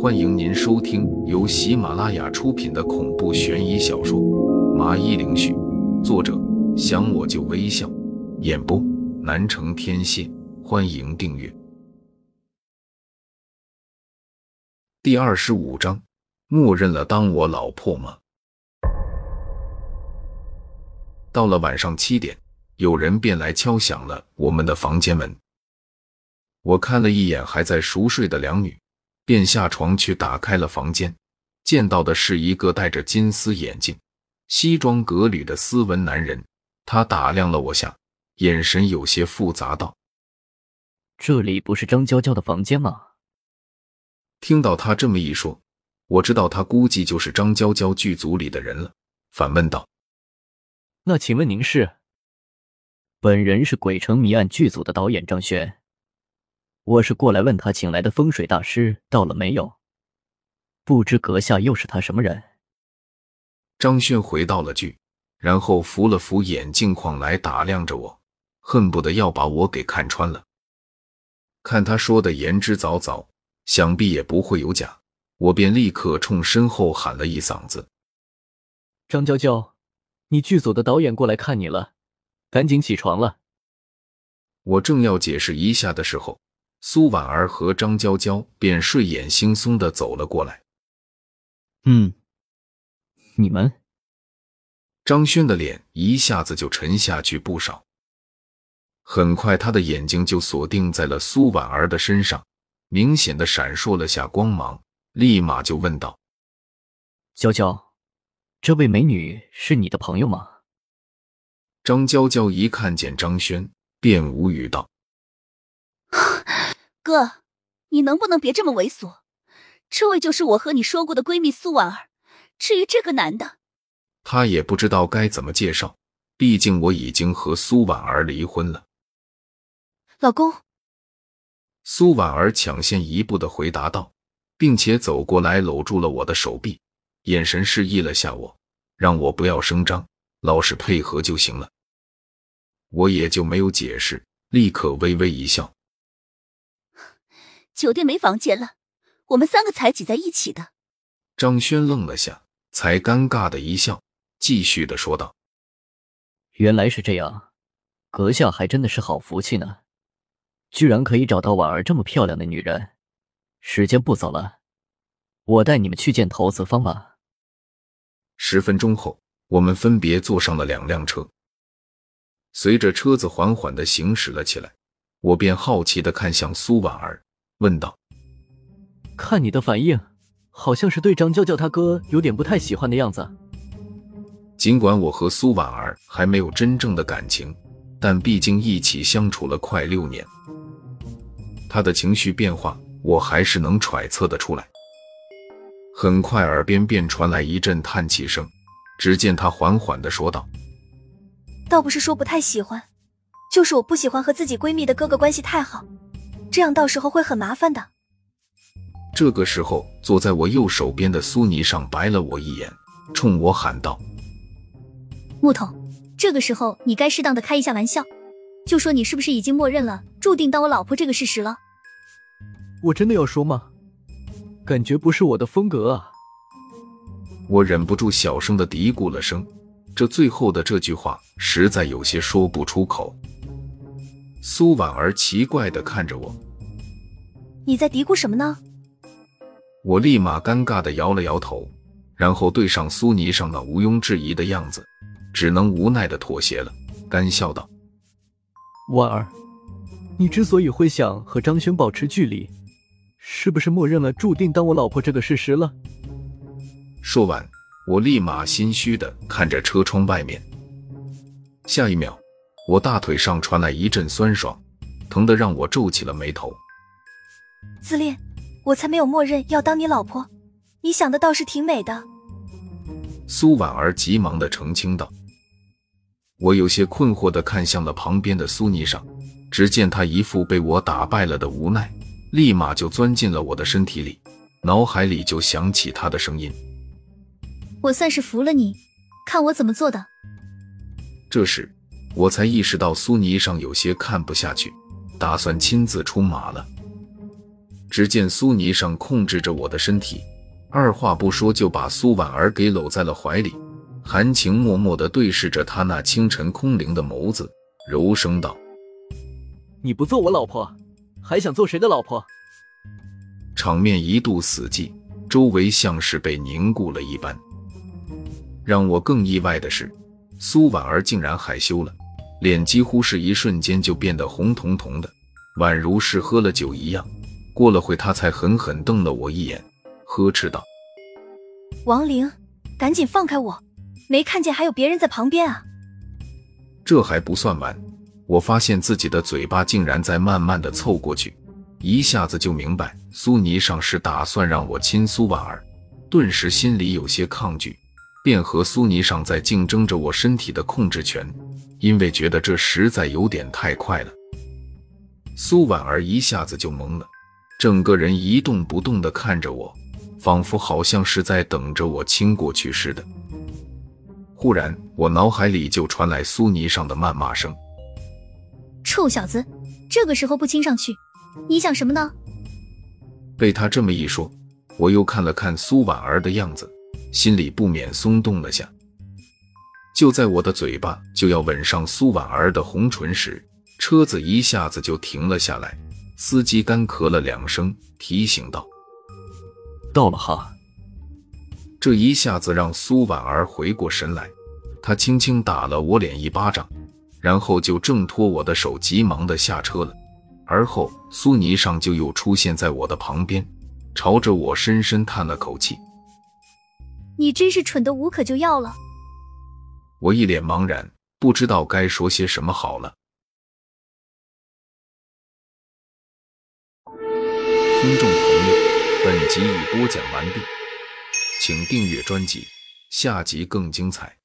欢迎您收听由喜马拉雅出品的恐怖悬疑小说《麻衣灵絮》，作者想我就微笑，演播南城天蝎。欢迎订阅。第二十五章，默认了当我老婆吗？到了晚上七点，有人便来敲响了我们的房间门。我看了一眼还在熟睡的两女，便下床去打开了房间。见到的是一个戴着金丝眼镜、西装革履的斯文男人。他打量了我下，眼神有些复杂，道：“这里不是张娇娇的房间吗？”听到他这么一说，我知道他估计就是张娇娇剧组里的人了，反问道：“那请问您是？”本人是《鬼城谜案》剧组的导演张轩。我是过来问他请来的风水大师到了没有，不知阁下又是他什么人？张轩回道了句，然后扶了扶眼镜框来打量着我，恨不得要把我给看穿了。看他说的言之凿凿，想必也不会有假，我便立刻冲身后喊了一嗓子：“张娇娇，你剧组的导演过来看你了，赶紧起床了。”我正要解释一下的时候。苏婉儿和张娇娇便睡眼惺忪的走了过来。嗯，你们？张轩的脸一下子就沉下去不少。很快，他的眼睛就锁定在了苏婉儿的身上，明显的闪烁了下光芒，立马就问道：“娇娇，这位美女是你的朋友吗？”张娇娇一看见张轩，便无语道。哥，你能不能别这么猥琐？这位就是我和你说过的闺蜜苏婉儿。至于这个男的，他也不知道该怎么介绍，毕竟我已经和苏婉儿离婚了。老公，苏婉儿抢先一步的回答道，并且走过来搂住了我的手臂，眼神示意了下我，让我不要声张，老实配合就行了。我也就没有解释，立刻微微一笑。酒店没房间了，我们三个才挤在一起的。张轩愣了下，才尴尬的一笑，继续的说道：“原来是这样，阁下还真的是好福气呢，居然可以找到婉儿这么漂亮的女人。时间不早了，我带你们去见投资方吧。”十分钟后，我们分别坐上了两辆车。随着车子缓缓的行驶了起来，我便好奇的看向苏婉儿。问道：“看你的反应，好像是对张娇娇她哥有点不太喜欢的样子。”尽管我和苏婉儿还没有真正的感情，但毕竟一起相处了快六年，她的情绪变化我还是能揣测的出来。很快，耳边便传来一阵叹气声，只见她缓缓的说道：“倒不是说不太喜欢，就是我不喜欢和自己闺蜜的哥哥关系太好。”这样到时候会很麻烦的。这个时候，坐在我右手边的苏尼上白了我一眼，冲我喊道：“木头，这个时候你该适当的开一下玩笑，就说你是不是已经默认了注定当我老婆这个事实了？”我真的要说吗？感觉不是我的风格啊。我忍不住小声的嘀咕了声，这最后的这句话实在有些说不出口。苏婉儿奇怪的看着我，你在嘀咕什么呢？我立马尴尬的摇了摇头，然后对上苏尼上那毋庸置疑的样子，只能无奈的妥协了，干笑道：“婉儿，你之所以会想和张轩保持距离，是不是默认了注定当我老婆这个事实了？”说完，我立马心虚的看着车窗外面，下一秒。我大腿上传来一阵酸爽，疼得让我皱起了眉头。自恋，我才没有默认要当你老婆，你想的倒是挺美的。苏婉儿急忙的澄清道。我有些困惑的看向了旁边的苏霓裳，只见她一副被我打败了的无奈，立马就钻进了我的身体里，脑海里就响起她的声音：“我算是服了你，看我怎么做的。”这时。我才意识到苏霓裳有些看不下去，打算亲自出马了。只见苏霓裳控制着我的身体，二话不说就把苏婉儿给搂在了怀里，含情脉脉地对视着她那清晨空灵的眸子，柔声道：“你不做我老婆，还想做谁的老婆？”场面一度死寂，周围像是被凝固了一般。让我更意外的是，苏婉儿竟然害羞了，脸几乎是一瞬间就变得红彤彤的，宛如是喝了酒一样。过了会，他才狠狠瞪了我一眼，呵斥道：“王玲，赶紧放开我！没看见还有别人在旁边啊？”这还不算完，我发现自己的嘴巴竟然在慢慢的凑过去，一下子就明白苏霓裳是打算让我亲苏婉儿，顿时心里有些抗拒。便和苏尼尚在竞争着我身体的控制权，因为觉得这实在有点太快了。苏婉儿一下子就懵了，整个人一动不动地看着我，仿佛好像是在等着我亲过去似的。忽然，我脑海里就传来苏尼尚的谩骂声：“臭小子，这个时候不亲上去，你想什么呢？”被他这么一说，我又看了看苏婉儿的样子。心里不免松动了下。就在我的嘴巴就要吻上苏婉儿的红唇时，车子一下子就停了下来。司机干咳了两声，提醒道：“到了哈。”这一下子让苏婉儿回过神来，她轻轻打了我脸一巴掌，然后就挣脱我的手，急忙的下车了。而后苏霓裳就又出现在我的旁边，朝着我深深叹了口气。你真是蠢的无可救药了。我一脸茫然，不知道该说些什么好了。听众朋友，本集已播讲完毕，请订阅专辑，下集更精彩。